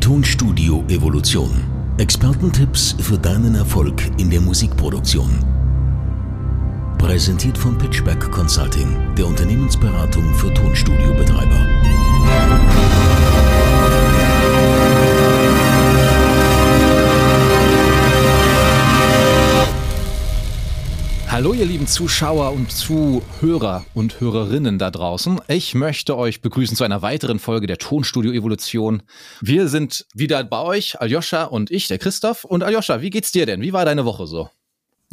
Tonstudio Evolution. Expertentipps für deinen Erfolg in der Musikproduktion. Präsentiert von Pitchback Consulting, der Unternehmensberatung für Tonstudiobetreiber. Hallo ihr lieben Zuschauer und Zuhörer und Hörerinnen da draußen. Ich möchte euch begrüßen zu einer weiteren Folge der Tonstudio Evolution. Wir sind wieder bei euch, Aljoscha und ich, der Christoph. Und Aljoscha, wie geht's dir denn? Wie war deine Woche so?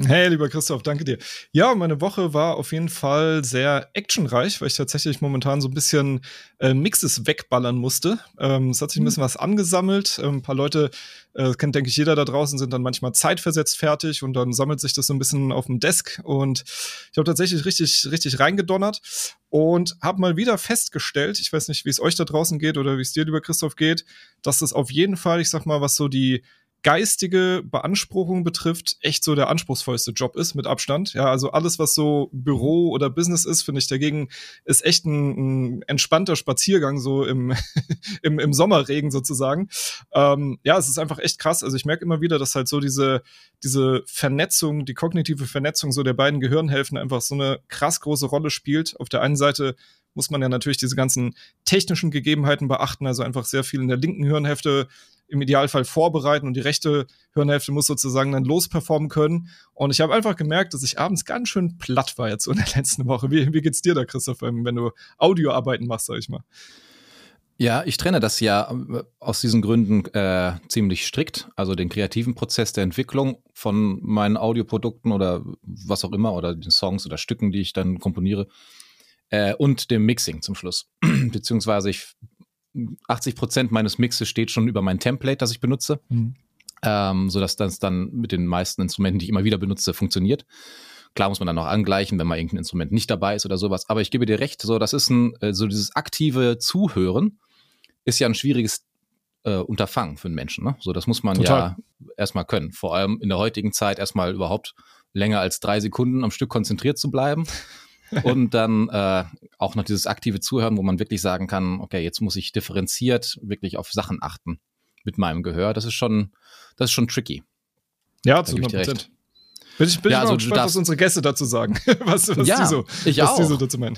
Hey, lieber Christoph, danke dir. Ja, meine Woche war auf jeden Fall sehr actionreich, weil ich tatsächlich momentan so ein bisschen äh, Mixes wegballern musste. Ähm, es hat sich ein bisschen was angesammelt. Ähm, ein paar Leute, äh, kennt denke ich jeder da draußen, sind dann manchmal zeitversetzt fertig und dann sammelt sich das so ein bisschen auf dem Desk und ich habe tatsächlich richtig, richtig reingedonnert und habe mal wieder festgestellt, ich weiß nicht, wie es euch da draußen geht oder wie es dir, lieber Christoph, geht, dass das auf jeden Fall, ich sag mal, was so die geistige Beanspruchung betrifft, echt so der anspruchsvollste Job ist mit Abstand. Ja, also alles, was so Büro oder Business ist, finde ich dagegen, ist echt ein, ein entspannter Spaziergang, so im, im, im Sommerregen sozusagen. Ähm, ja, es ist einfach echt krass. Also ich merke immer wieder, dass halt so diese, diese Vernetzung, die kognitive Vernetzung so der beiden Gehirnhälften einfach so eine krass große Rolle spielt. Auf der einen Seite muss man ja natürlich diese ganzen technischen Gegebenheiten beachten, also einfach sehr viel in der linken Hirnhälfte im Idealfall vorbereiten und die rechte Hirnhälfte muss sozusagen dann losperformen können. Und ich habe einfach gemerkt, dass ich abends ganz schön platt war jetzt in der letzten Woche. Wie, wie geht's dir da, Christoph, wenn du Audioarbeiten machst, sag ich mal? Ja, ich trenne das ja äh, aus diesen Gründen äh, ziemlich strikt. Also den kreativen Prozess der Entwicklung von meinen Audioprodukten oder was auch immer oder den Songs oder Stücken, die ich dann komponiere. Äh, und dem Mixing zum Schluss. Beziehungsweise ich 80 Prozent meines Mixes steht schon über mein Template, das ich benutze, mhm. ähm, sodass das dann mit den meisten Instrumenten, die ich immer wieder benutze, funktioniert. Klar muss man dann noch angleichen, wenn mal irgendein Instrument nicht dabei ist oder sowas. Aber ich gebe dir recht, so das ist ein, äh, so dieses aktive Zuhören ist ja ein schwieriges äh, Unterfangen für einen Menschen. Ne? So, das muss man Total. ja erstmal können. Vor allem in der heutigen Zeit erstmal überhaupt länger als drei Sekunden am Stück konzentriert zu bleiben und dann äh, auch noch dieses aktive Zuhören, wo man wirklich sagen kann, okay, jetzt muss ich differenziert wirklich auf Sachen achten mit meinem Gehör. Das ist schon, das ist schon tricky. Ja, zu 100 Prozent. Bin ich, bin ja, ich mal also gespannt, was unsere Gäste dazu sagen. was was ja, die so, ich was auch. die so dazu meinen.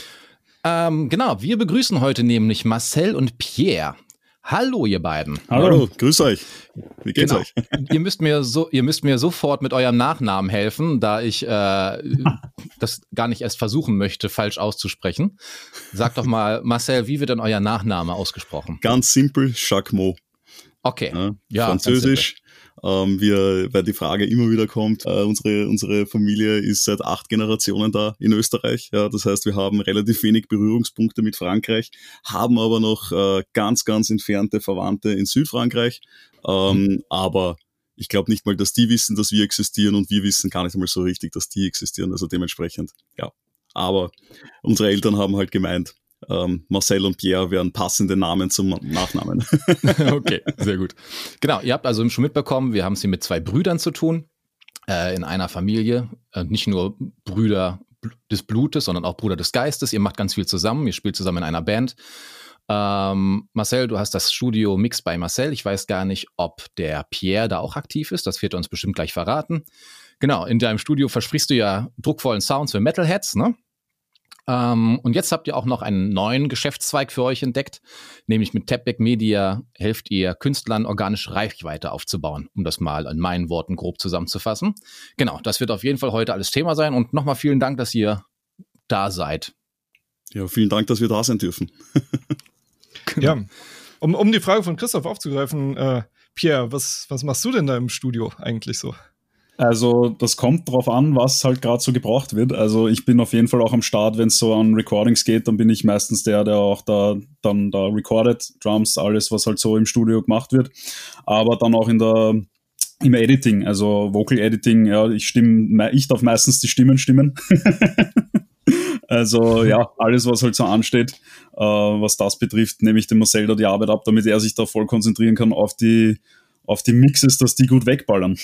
ähm, genau, wir begrüßen heute nämlich Marcel und Pierre. Hallo, ihr beiden. Hallo, grüß euch. Wie geht's genau. euch? ihr müsst mir so, ihr müsst mir sofort mit eurem Nachnamen helfen, da ich äh, das gar nicht erst versuchen möchte, falsch auszusprechen. Sagt doch mal, Marcel, wie wird denn euer Nachname ausgesprochen? Ganz simpel, Jacquemot. Okay. Ja, ja Französisch. Ähm, wir, weil die Frage immer wieder kommt, äh, unsere, unsere Familie ist seit acht Generationen da in Österreich. Ja, das heißt, wir haben relativ wenig Berührungspunkte mit Frankreich, haben aber noch äh, ganz, ganz entfernte Verwandte in Südfrankreich. Ähm, mhm. Aber ich glaube nicht mal, dass die wissen, dass wir existieren und wir wissen gar nicht einmal so richtig, dass die existieren. Also dementsprechend, ja. Aber unsere Eltern haben halt gemeint, ähm, Marcel und Pierre wären passende Namen zum Nachnamen. okay, sehr gut. Genau, ihr habt also schon mitbekommen, wir haben es hier mit zwei Brüdern zu tun, äh, in einer Familie. Äh, nicht nur Brüder des Blutes, sondern auch Bruder des Geistes. Ihr macht ganz viel zusammen, ihr spielt zusammen in einer Band. Ähm, Marcel, du hast das Studio Mix bei Marcel. Ich weiß gar nicht, ob der Pierre da auch aktiv ist. Das wird er uns bestimmt gleich verraten. Genau, in deinem Studio versprichst du ja druckvollen Sounds für Metalheads, ne? Ähm, und jetzt habt ihr auch noch einen neuen Geschäftszweig für euch entdeckt, nämlich mit Tapback Media helft ihr Künstlern organische Reichweite aufzubauen, um das mal in meinen Worten grob zusammenzufassen. Genau, das wird auf jeden Fall heute alles Thema sein und nochmal vielen Dank, dass ihr da seid. Ja, vielen Dank, dass wir da sein dürfen. Ja, um, um die Frage von Christoph aufzugreifen, äh, Pierre, was, was machst du denn da im Studio eigentlich so? Also das kommt drauf an, was halt gerade so gebraucht wird. Also ich bin auf jeden Fall auch am Start, wenn es so an Recordings geht, dann bin ich meistens der, der auch da dann da recordet, Drums, alles, was halt so im Studio gemacht wird. Aber dann auch in der im Editing, also Vocal Editing, ja, ich stimme, ich darf meistens die Stimmen stimmen. also ja, alles, was halt so ansteht, äh, was das betrifft, nehme ich dem Marcel da die Arbeit ab, damit er sich da voll konzentrieren kann auf die, auf die Mixes, dass die gut wegballern.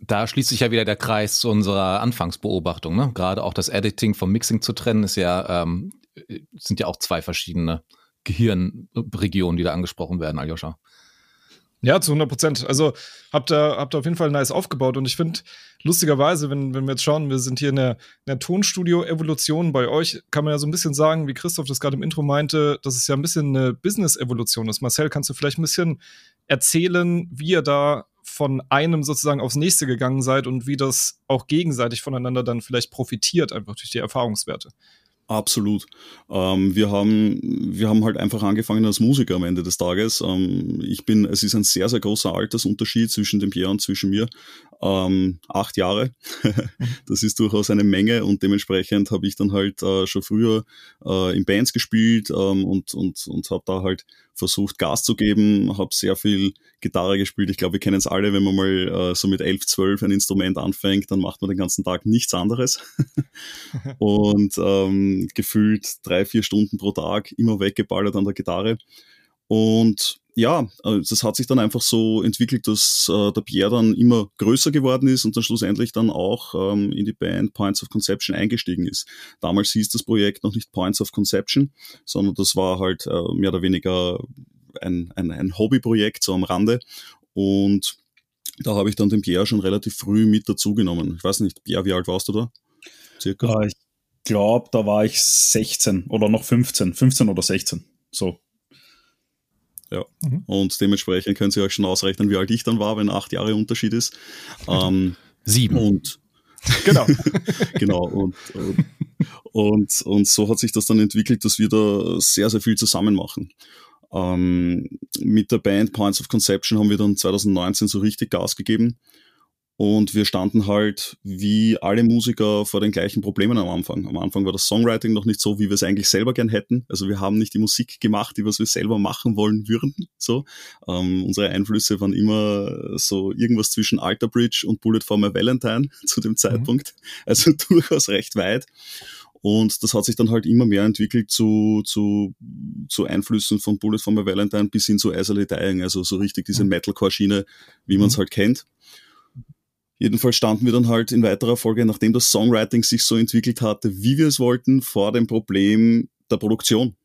Da schließt sich ja wieder der Kreis zu unserer Anfangsbeobachtung. Ne? Gerade auch das Editing vom Mixing zu trennen, ist ja, ähm, sind ja auch zwei verschiedene Gehirnregionen, die da angesprochen werden, Aljoscha. Ja, zu 100 Prozent. Also habt ihr, habt auf jeden Fall nice aufgebaut. Und ich finde, lustigerweise, wenn, wenn wir jetzt schauen, wir sind hier in der, in der Tonstudio-Evolution. Bei euch kann man ja so ein bisschen sagen, wie Christoph das gerade im Intro meinte, dass es ja ein bisschen eine Business-Evolution ist. Marcel, kannst du vielleicht ein bisschen erzählen, wie ihr da von einem sozusagen aufs nächste gegangen seid und wie das auch gegenseitig voneinander dann vielleicht profitiert, einfach durch die Erfahrungswerte? Absolut. Ähm, wir haben, wir haben halt einfach angefangen als Musiker am Ende des Tages. Ähm, ich bin, es ist ein sehr, sehr großer Altersunterschied zwischen dem Pierre und zwischen mir. Ähm, acht Jahre. das ist durchaus eine Menge und dementsprechend habe ich dann halt äh, schon früher äh, in Bands gespielt ähm, und, und, und habe da halt versucht, Gas zu geben, habe sehr viel Gitarre gespielt. Ich glaube, wir kennen es alle, wenn man mal äh, so mit elf, zwölf ein Instrument anfängt, dann macht man den ganzen Tag nichts anderes. und ähm, gefühlt drei, vier Stunden pro Tag immer weggeballert an der Gitarre. Und ja, äh, das hat sich dann einfach so entwickelt, dass äh, der Pierre dann immer größer geworden ist und dann schlussendlich dann auch ähm, in die Band Points of Conception eingestiegen ist. Damals hieß das Projekt noch nicht Points of Conception, sondern das war halt äh, mehr oder weniger ein, ein, ein Hobbyprojekt so am Rande. Und da habe ich dann den Pierre schon relativ früh mit dazugenommen. Ich weiß nicht, Pierre, wie alt warst du da? Circa? Ich glaube, da war ich 16 oder noch 15, 15 oder 16. So. Ja. Mhm. Und dementsprechend können Sie euch schon ausrechnen, wie alt ich dann war, wenn acht Jahre Unterschied ist. Ähm, Sieben. Und genau. genau. Und, und, und, und, so hat sich das dann entwickelt, dass wir da sehr, sehr viel zusammen machen. Ähm, mit der Band Points of Conception haben wir dann 2019 so richtig Gas gegeben. Und wir standen halt wie alle Musiker vor den gleichen Problemen am Anfang. Am Anfang war das Songwriting noch nicht so, wie wir es eigentlich selber gern hätten. Also wir haben nicht die Musik gemacht, die was wir selber machen wollen würden. So, ähm, unsere Einflüsse waren immer so irgendwas zwischen Alter Bridge und Bullet for My Valentine zu dem mhm. Zeitpunkt. Mhm. Also durchaus recht weit. Und das hat sich dann halt immer mehr entwickelt zu, zu, zu Einflüssen von Bullet for My Valentine bis hin zu Isolate Dying, also so richtig diese mhm. Metalcore-Schiene, wie man es mhm. halt kennt. Jedenfalls standen wir dann halt in weiterer Folge, nachdem das Songwriting sich so entwickelt hatte, wie wir es wollten, vor dem Problem der Produktion.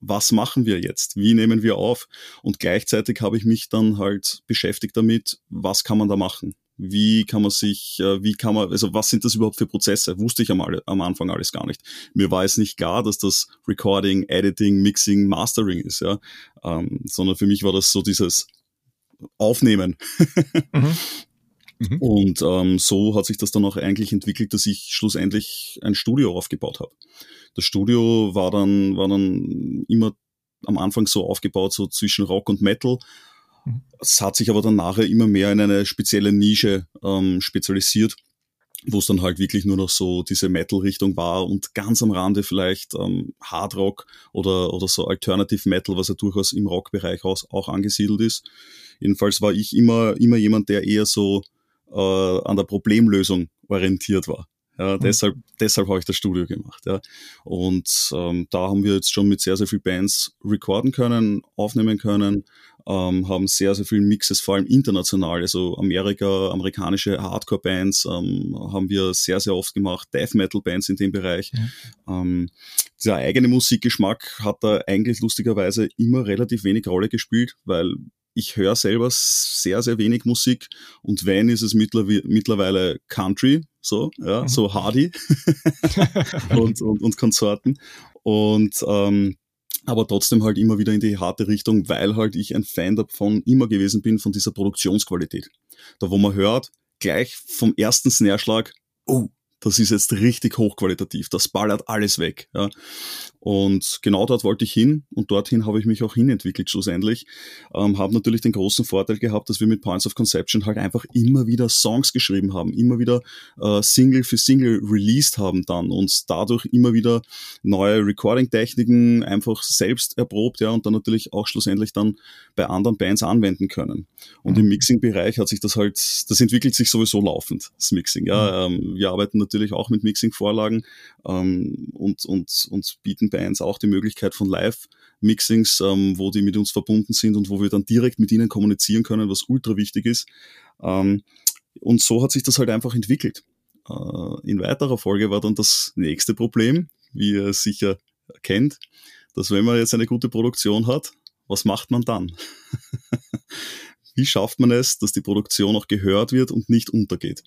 Was machen wir jetzt? Wie nehmen wir auf? Und gleichzeitig habe ich mich dann halt beschäftigt damit, was kann man da machen? Wie kann man sich, äh, wie kann man, also was sind das überhaupt für Prozesse? Wusste ich am, am Anfang alles gar nicht. Mir war es nicht klar, dass das Recording, Editing, Mixing, Mastering ist, ja. Ähm, sondern für mich war das so dieses Aufnehmen. Mhm. Mhm. Und ähm, so hat sich das dann auch eigentlich entwickelt, dass ich schlussendlich ein Studio aufgebaut habe. Das Studio war dann, war dann immer am Anfang so aufgebaut, so zwischen Rock und Metal. Mhm. Es hat sich aber dann nachher immer mehr in eine spezielle Nische ähm, spezialisiert, wo es dann halt wirklich nur noch so diese Metal-Richtung war und ganz am Rande vielleicht ähm, Hard Rock oder, oder so Alternative Metal, was ja durchaus im Rockbereich auch, auch angesiedelt ist. Jedenfalls war ich immer, immer jemand, der eher so äh, an der Problemlösung orientiert war. Ja, mhm. deshalb, deshalb habe ich das Studio gemacht. Ja. Und ähm, da haben wir jetzt schon mit sehr, sehr vielen Bands recorden können, aufnehmen können, ähm, haben sehr, sehr viele Mixes, vor allem international, also Amerika, amerikanische Hardcore-Bands ähm, haben wir sehr, sehr oft gemacht, Death Metal-Bands in dem Bereich. Mhm. Ähm, dieser eigene Musikgeschmack hat da eigentlich lustigerweise immer relativ wenig Rolle gespielt, weil ich höre selber sehr, sehr wenig Musik und wenn, ist es mittlerweile Country, so, ja, mhm. so Hardy und, und, und Konsorten. Und ähm, aber trotzdem halt immer wieder in die harte Richtung, weil halt ich ein Fan davon immer gewesen bin, von dieser Produktionsqualität. Da wo man hört, gleich vom ersten Snare-Schlag, oh, das ist jetzt richtig hochqualitativ, das ballert alles weg. Ja. Und genau dort wollte ich hin und dorthin habe ich mich auch hinentwickelt schlussendlich. Ähm, habe natürlich den großen Vorteil gehabt, dass wir mit Points of Conception halt einfach immer wieder Songs geschrieben haben, immer wieder äh, Single für Single released haben dann und dadurch immer wieder neue Recording-Techniken einfach selbst erprobt, ja, und dann natürlich auch schlussendlich dann bei anderen Bands anwenden können. Und mhm. im Mixing-Bereich hat sich das halt, das entwickelt sich sowieso laufend, das Mixing. Ja. Mhm. Ähm, wir arbeiten natürlich auch mit Mixing-Vorlagen ähm, und, und, und bieten Bands auch die Möglichkeit von Live-Mixings, ähm, wo die mit uns verbunden sind und wo wir dann direkt mit ihnen kommunizieren können, was ultra wichtig ist. Ähm, und so hat sich das halt einfach entwickelt. Äh, in weiterer Folge war dann das nächste Problem, wie ihr sicher kennt, dass wenn man jetzt eine gute Produktion hat, was macht man dann? wie schafft man es, dass die Produktion auch gehört wird und nicht untergeht.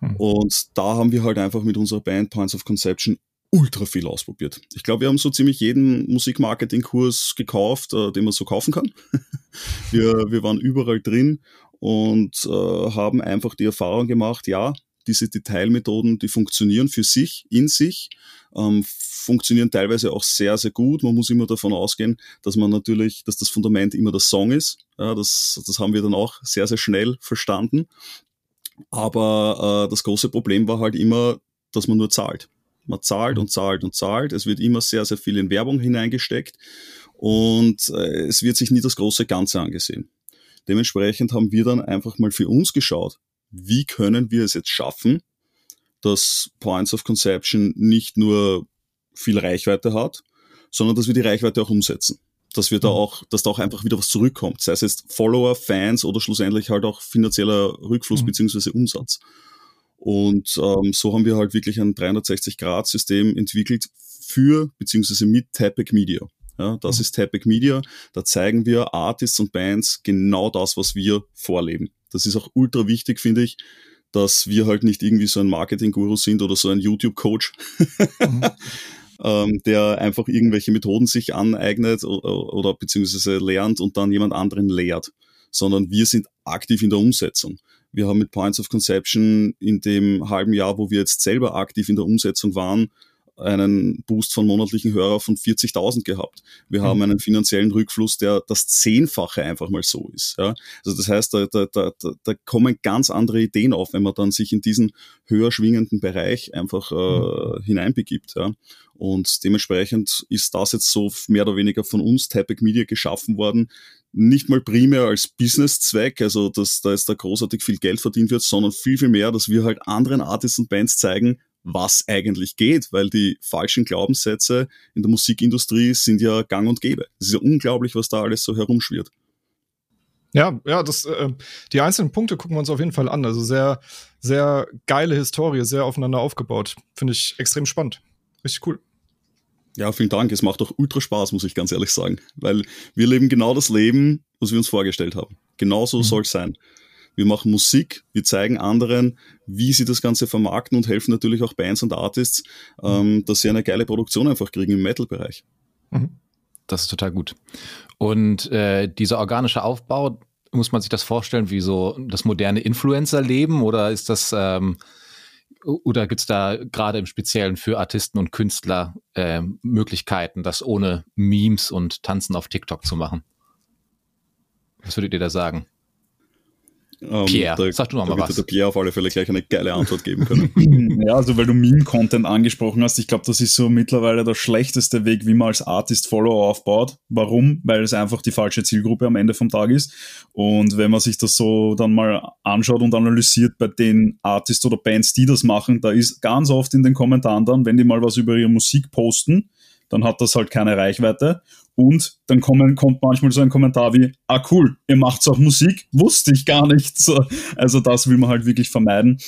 Hm. Und da haben wir halt einfach mit unserer Band Points of Conception ultra viel ausprobiert. Ich glaube, wir haben so ziemlich jeden Musikmarketing-Kurs gekauft, äh, den man so kaufen kann. wir, wir waren überall drin und äh, haben einfach die Erfahrung gemacht, ja, diese Detailmethoden, die funktionieren für sich, in sich, ähm, funktionieren teilweise auch sehr, sehr gut. Man muss immer davon ausgehen, dass man natürlich, dass das Fundament immer der Song ist. Ja, das, das haben wir dann auch sehr, sehr schnell verstanden. Aber äh, das große Problem war halt immer, dass man nur zahlt. Man zahlt und zahlt und zahlt. Es wird immer sehr, sehr viel in Werbung hineingesteckt und äh, es wird sich nie das große Ganze angesehen. Dementsprechend haben wir dann einfach mal für uns geschaut, wie können wir es jetzt schaffen, dass Points of Conception nicht nur viel Reichweite hat, sondern dass wir die Reichweite auch umsetzen. Dass wir da mhm. auch, dass da auch einfach wieder was zurückkommt. Sei es jetzt Follower, Fans oder schlussendlich halt auch finanzieller Rückfluss mhm. beziehungsweise Umsatz. Und ähm, so haben wir halt wirklich ein 360-Grad-System entwickelt für beziehungsweise mit Tapic Media. Ja, das mhm. ist Tapic Media. Da zeigen wir Artists und Bands genau das, was wir vorleben. Das ist auch ultra wichtig, finde ich, dass wir halt nicht irgendwie so ein Marketing-Guru sind oder so ein YouTube-Coach, mhm. ähm, der einfach irgendwelche Methoden sich aneignet oder, oder beziehungsweise lernt und dann jemand anderen lehrt, sondern wir sind aktiv in der Umsetzung. Wir haben mit Points of Conception in dem halben Jahr, wo wir jetzt selber aktiv in der Umsetzung waren, einen Boost von monatlichen Hörer von 40.000 gehabt. Wir mhm. haben einen finanziellen Rückfluss, der das Zehnfache einfach mal so ist. Ja? Also das heißt, da, da, da, da kommen ganz andere Ideen auf, wenn man dann sich in diesen höher schwingenden Bereich einfach äh, mhm. hineinbegibt. Ja? Und dementsprechend ist das jetzt so mehr oder weniger von uns, Tapic Media, geschaffen worden. Nicht mal primär als Business-Zweck, also dass da jetzt da großartig viel Geld verdient wird, sondern viel, viel mehr, dass wir halt anderen Artists und Bands zeigen, was eigentlich geht, weil die falschen Glaubenssätze in der Musikindustrie sind ja gang und gäbe. Es ist ja unglaublich, was da alles so herumschwirrt. Ja, ja, das, äh, die einzelnen Punkte gucken wir uns auf jeden Fall an. Also sehr, sehr geile Historie, sehr aufeinander aufgebaut. Finde ich extrem spannend. Richtig cool. Ja, vielen Dank. Es macht auch ultra Spaß, muss ich ganz ehrlich sagen. Weil wir leben genau das Leben, was wir uns vorgestellt haben. Genauso mhm. soll es sein wir machen Musik, wir zeigen anderen, wie sie das Ganze vermarkten und helfen natürlich auch Bands und Artists, ähm, dass sie eine geile Produktion einfach kriegen im Metal-Bereich. Mhm. Das ist total gut. Und äh, dieser organische Aufbau, muss man sich das vorstellen wie so das moderne Influencer-Leben oder ist das ähm, oder gibt es da gerade im Speziellen für Artisten und Künstler äh, Möglichkeiten, das ohne Memes und Tanzen auf TikTok zu machen? Was würdet ihr da sagen? Ähm, Pierre, da, sag du noch mal was. der Pierre auf alle Fälle gleich eine geile Antwort geben können. ja, also weil du Meme-Content angesprochen hast, ich glaube, das ist so mittlerweile der schlechteste Weg, wie man als Artist Follower aufbaut. Warum? Weil es einfach die falsche Zielgruppe am Ende vom Tag ist. Und wenn man sich das so dann mal anschaut und analysiert bei den Artists oder Bands, die das machen, da ist ganz oft in den Kommentaren dann, wenn die mal was über ihre Musik posten, dann hat das halt keine Reichweite. Und dann kommen, kommt manchmal so ein Kommentar wie, ah cool, ihr macht auch Musik, wusste ich gar nicht. So, also das will man halt wirklich vermeiden.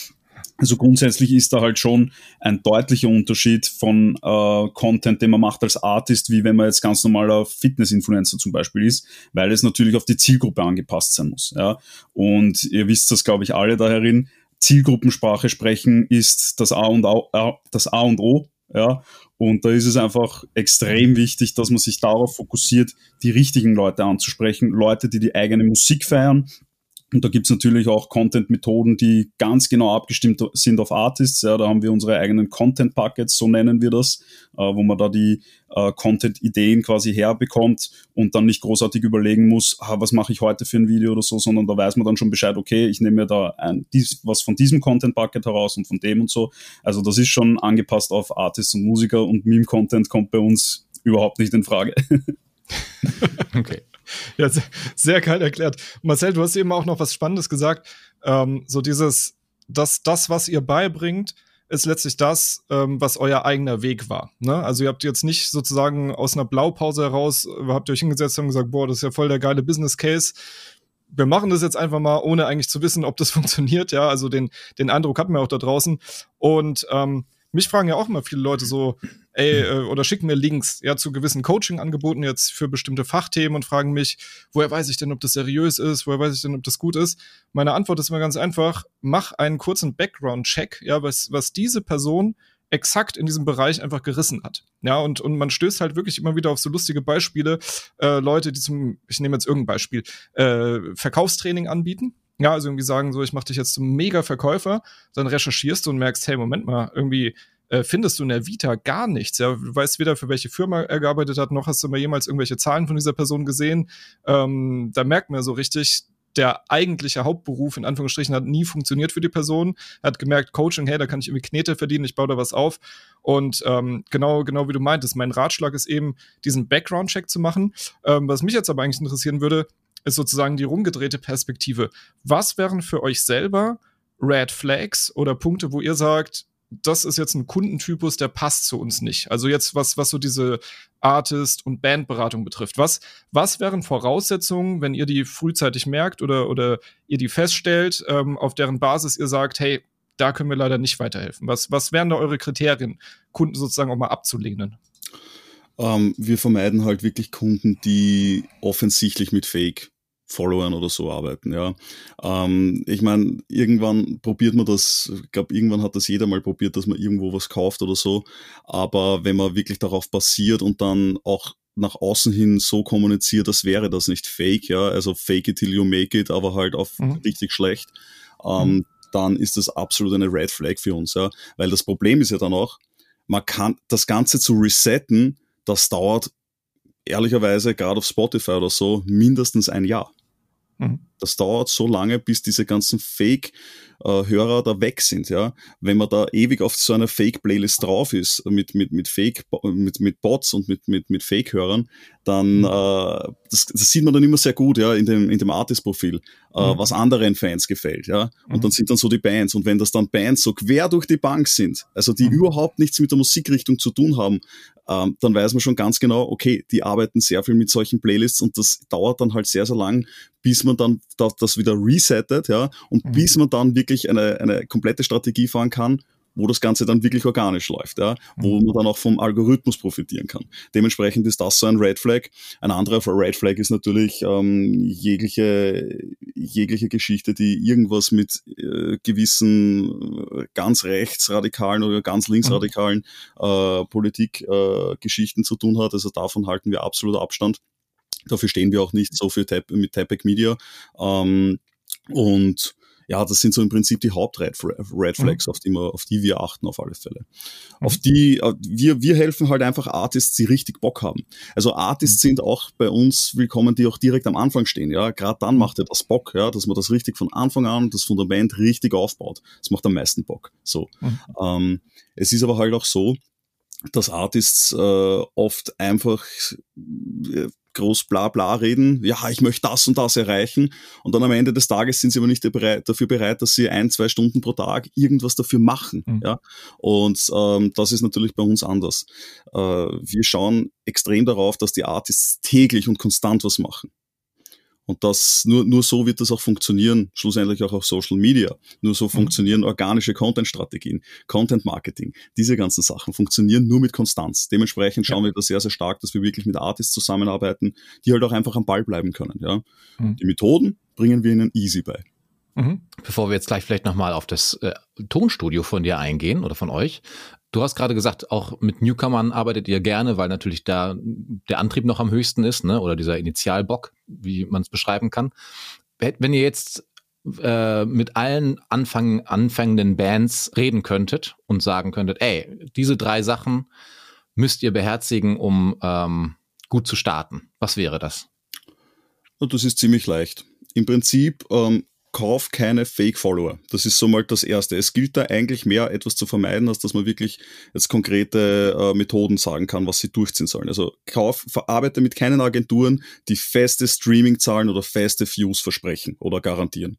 Also grundsätzlich ist da halt schon ein deutlicher Unterschied von äh, Content, den man macht als Artist, wie wenn man jetzt ganz normaler Fitness-Influencer zum Beispiel ist, weil es natürlich auf die Zielgruppe angepasst sein muss. Ja? Und ihr wisst das, glaube ich, alle da herin. Zielgruppensprache sprechen ist das A und O, das A und O ja, und da ist es einfach extrem wichtig, dass man sich darauf fokussiert, die richtigen Leute anzusprechen, Leute, die die eigene Musik feiern, und da gibt's natürlich auch Content-Methoden, die ganz genau abgestimmt sind auf Artists. Ja, da haben wir unsere eigenen Content-Buckets, so nennen wir das, äh, wo man da die äh, Content-Ideen quasi herbekommt und dann nicht großartig überlegen muss, ah, was mache ich heute für ein Video oder so, sondern da weiß man dann schon Bescheid, okay, ich nehme mir da ein, dies, was von diesem Content-Bucket heraus und von dem und so. Also das ist schon angepasst auf Artists und Musiker und Meme-Content kommt bei uns überhaupt nicht in Frage. okay. Ja, sehr, sehr geil erklärt. Marcel, du hast eben auch noch was Spannendes gesagt. Ähm, so dieses, dass das, was ihr beibringt, ist letztlich das, ähm, was euer eigener Weg war. Ne? Also ihr habt jetzt nicht sozusagen aus einer Blaupause heraus, äh, habt ihr euch hingesetzt und gesagt, boah, das ist ja voll der geile Business Case. Wir machen das jetzt einfach mal, ohne eigentlich zu wissen, ob das funktioniert. Ja, also den, den Eindruck hatten wir auch da draußen. Und ähm, mich fragen ja auch immer viele Leute so, ey, äh, oder schicken mir Links ja zu gewissen Coaching-Angeboten jetzt für bestimmte Fachthemen und fragen mich, woher weiß ich denn, ob das seriös ist, woher weiß ich denn, ob das gut ist? Meine Antwort ist immer ganz einfach, mach einen kurzen Background-Check, ja, was, was diese Person exakt in diesem Bereich einfach gerissen hat. Ja, und, und man stößt halt wirklich immer wieder auf so lustige Beispiele, äh, Leute, die zum, ich nehme jetzt irgendein Beispiel, äh, Verkaufstraining anbieten. Ja, also irgendwie sagen so, ich mache dich jetzt zum Mega-Verkäufer, dann recherchierst du und merkst, hey, Moment mal, irgendwie äh, findest du in der Vita gar nichts. Ja, du weißt weder, für welche Firma er gearbeitet hat, noch hast du mal jemals irgendwelche Zahlen von dieser Person gesehen. Ähm, da merkt man so richtig, der eigentliche Hauptberuf in Anführungsstrichen hat nie funktioniert für die Person. Er hat gemerkt, Coaching, hey, da kann ich irgendwie Knete verdienen, ich baue da was auf. Und ähm, genau, genau wie du meintest, mein Ratschlag ist eben, diesen Background-Check zu machen. Ähm, was mich jetzt aber eigentlich interessieren würde, ist sozusagen die rumgedrehte Perspektive. Was wären für euch selber Red Flags oder Punkte, wo ihr sagt, das ist jetzt ein Kundentypus, der passt zu uns nicht. Also jetzt, was, was so diese Artist- und Bandberatung betrifft. Was, was wären Voraussetzungen, wenn ihr die frühzeitig merkt oder, oder ihr die feststellt, ähm, auf deren Basis ihr sagt, hey, da können wir leider nicht weiterhelfen? Was, was wären da eure Kriterien, Kunden sozusagen auch mal abzulehnen? Ähm, wir vermeiden halt wirklich Kunden, die offensichtlich mit Fake Followern oder so arbeiten. Ja, ähm, ich meine, irgendwann probiert man das. Ich glaube, irgendwann hat das jeder mal probiert, dass man irgendwo was kauft oder so. Aber wenn man wirklich darauf basiert und dann auch nach außen hin so kommuniziert, als wäre das nicht fake, ja, also fake it till you make it, aber halt auf mhm. richtig schlecht, ähm, mhm. dann ist das absolut eine Red Flag für uns, ja, weil das Problem ist ja dann auch, man kann das Ganze zu resetten, das dauert ehrlicherweise gerade auf Spotify oder so mindestens ein Jahr. Mhm. Das dauert so lange, bis diese ganzen Fake-Hörer da weg sind, ja. Wenn man da ewig auf so einer Fake-Playlist drauf ist, mit, mit, mit Fake, mit, mit Bots und mit, mit, mit Fake-Hörern, dann, mhm. äh, das, das sieht man dann immer sehr gut, ja, in dem, in dem Artist-Profil, äh, mhm. was anderen Fans gefällt, ja. Und mhm. dann sind dann so die Bands. Und wenn das dann Bands so quer durch die Bank sind, also die mhm. überhaupt nichts mit der Musikrichtung zu tun haben, ähm, dann weiß man schon ganz genau, okay, die arbeiten sehr viel mit solchen Playlists und das dauert dann halt sehr, sehr lang, bis man dann das, das wieder resettet, ja, und mhm. bis man dann wirklich eine, eine komplette Strategie fahren kann, wo das Ganze dann wirklich organisch läuft, ja, wo mhm. man dann auch vom Algorithmus profitieren kann. Dementsprechend ist das so ein Red Flag. Ein anderer Red Flag ist natürlich ähm, jegliche, jegliche Geschichte, die irgendwas mit äh, gewissen äh, ganz rechtsradikalen oder ganz linksradikalen mhm. äh, Politikgeschichten äh, zu tun hat. Also davon halten wir absolut Abstand. Dafür stehen wir auch nicht so für Tap mit Tapec Media. Ähm, und ja, das sind so im Prinzip die Haupt-Red Flags, mhm. auf, die wir, auf die wir achten auf alle Fälle. Mhm. Auf die, äh, wir, wir helfen halt einfach Artists, die richtig Bock haben. Also Artists mhm. sind auch bei uns willkommen, die auch direkt am Anfang stehen. Ja, gerade dann macht ja das Bock, ja, dass man das richtig von Anfang an, das Fundament richtig aufbaut. Das macht am meisten Bock. So. Mhm. Ähm, es ist aber halt auch so, dass Artists äh, oft einfach äh, groß bla bla reden, ja, ich möchte das und das erreichen und dann am Ende des Tages sind sie aber nicht bereit, dafür bereit, dass sie ein, zwei Stunden pro Tag irgendwas dafür machen. Mhm. Ja? Und ähm, das ist natürlich bei uns anders. Äh, wir schauen extrem darauf, dass die Artists täglich und konstant was machen. Und das, nur, nur so wird das auch funktionieren, schlussendlich auch auf Social Media. Nur so mhm. funktionieren organische Content-Strategien, Content-Marketing. Diese ganzen Sachen funktionieren nur mit Konstanz. Dementsprechend schauen ja. wir da sehr, sehr stark, dass wir wirklich mit Artists zusammenarbeiten, die halt auch einfach am Ball bleiben können. Ja? Mhm. Die Methoden bringen wir ihnen easy bei. Mhm. Bevor wir jetzt gleich vielleicht nochmal auf das äh, Tonstudio von dir eingehen oder von euch. Du hast gerade gesagt, auch mit Newcomern arbeitet ihr gerne, weil natürlich da der Antrieb noch am höchsten ist, ne? oder dieser Initialbock, wie man es beschreiben kann. Wenn ihr jetzt äh, mit allen Anfang, anfängenden Bands reden könntet und sagen könntet, ey, diese drei Sachen müsst ihr beherzigen, um ähm, gut zu starten. Was wäre das? Das ist ziemlich leicht. Im Prinzip ähm, kauf keine Fake-Follower. Das ist so mal das Erste. Es gilt da eigentlich mehr etwas zu vermeiden, als dass man wirklich jetzt konkrete äh, Methoden sagen kann, was sie durchziehen sollen. Also kauf, verarbeite mit keinen Agenturen, die feste Streaming-Zahlen oder feste Views versprechen oder garantieren.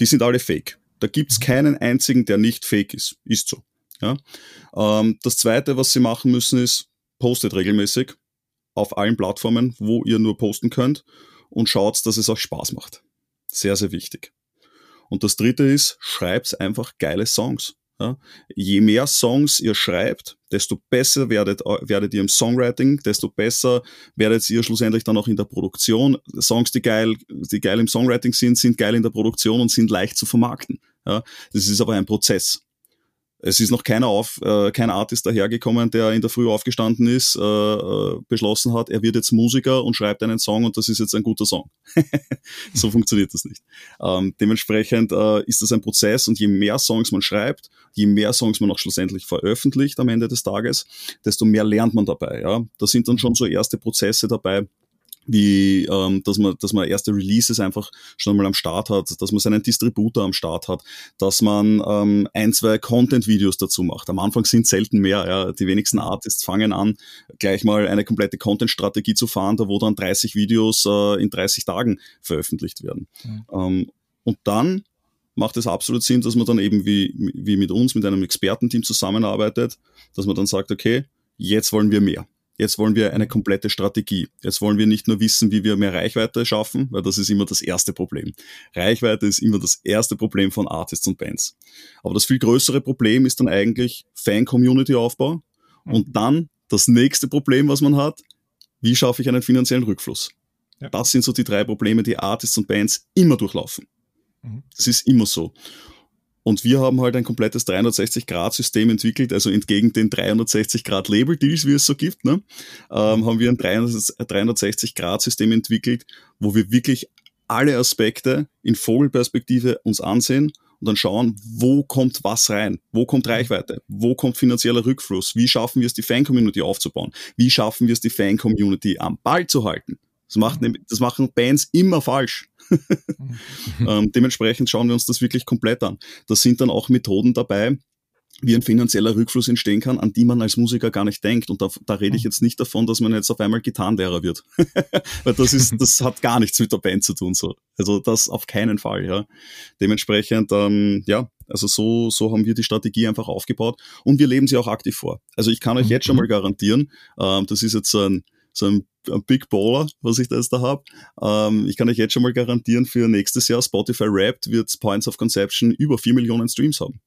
Die sind alle fake. Da gibt's keinen einzigen, der nicht fake ist. Ist so. Ja? Ähm, das Zweite, was sie machen müssen, ist, postet regelmäßig auf allen Plattformen, wo ihr nur posten könnt und schaut, dass es auch Spaß macht. Sehr, sehr wichtig. Und das dritte ist, schreib's einfach geile Songs. Ja? Je mehr Songs ihr schreibt, desto besser werdet, werdet ihr im Songwriting, desto besser werdet ihr schlussendlich dann auch in der Produktion. Songs, die geil, die geil im Songwriting sind, sind geil in der Produktion und sind leicht zu vermarkten. Ja? Das ist aber ein Prozess. Es ist noch keiner auf, äh, kein Artist dahergekommen, der in der Früh aufgestanden ist, äh, äh, beschlossen hat, er wird jetzt Musiker und schreibt einen Song und das ist jetzt ein guter Song. so funktioniert das nicht. Ähm, dementsprechend äh, ist das ein Prozess und je mehr Songs man schreibt, je mehr Songs man auch schlussendlich veröffentlicht am Ende des Tages, desto mehr lernt man dabei. Ja? Da sind dann schon so erste Prozesse dabei, wie ähm, dass man dass man erste Releases einfach schon mal am Start hat, dass man seinen Distributor am Start hat, dass man ähm, ein zwei Content-Videos dazu macht. Am Anfang sind selten mehr. Ja. Die wenigsten Artists fangen an, gleich mal eine komplette Content-Strategie zu fahren, da wo dann 30 Videos äh, in 30 Tagen veröffentlicht werden. Mhm. Ähm, und dann macht es absolut Sinn, dass man dann eben wie, wie mit uns, mit einem Expertenteam zusammenarbeitet, dass man dann sagt, okay, jetzt wollen wir mehr. Jetzt wollen wir eine komplette Strategie. Jetzt wollen wir nicht nur wissen, wie wir mehr Reichweite schaffen, weil das ist immer das erste Problem. Reichweite ist immer das erste Problem von Artists und Bands. Aber das viel größere Problem ist dann eigentlich Fan-Community-Aufbau und mhm. dann das nächste Problem, was man hat, wie schaffe ich einen finanziellen Rückfluss? Ja. Das sind so die drei Probleme, die Artists und Bands immer durchlaufen. Mhm. Das ist immer so. Und wir haben halt ein komplettes 360-Grad-System entwickelt, also entgegen den 360-Grad-Label-Deals, wie es so gibt, ne, ähm, haben wir ein 360-Grad-System entwickelt, wo wir wirklich alle Aspekte in Vogelperspektive uns ansehen und dann schauen, wo kommt was rein, wo kommt Reichweite, wo kommt finanzieller Rückfluss, wie schaffen wir es, die Fan-Community aufzubauen, wie schaffen wir es, die Fan-Community am Ball zu halten. Das, macht, das machen Bands immer falsch. ähm, dementsprechend schauen wir uns das wirklich komplett an. Da sind dann auch Methoden dabei, wie ein finanzieller Rückfluss entstehen kann, an die man als Musiker gar nicht denkt. Und da, da rede ich mhm. jetzt nicht davon, dass man jetzt auf einmal Gitarrenlehrer wird. Weil das ist, das hat gar nichts mit der Band zu tun, so. Also das auf keinen Fall, ja. Dementsprechend, ähm, ja, also so, so haben wir die Strategie einfach aufgebaut und wir leben sie auch aktiv vor. Also ich kann euch jetzt schon mhm. mal garantieren, ähm, das ist jetzt ein, so ein ein Big Baller, was ich da jetzt da habe. Ähm, ich kann euch jetzt schon mal garantieren, für nächstes Jahr Spotify Wrapped wird Points of Conception über 4 Millionen Streams haben.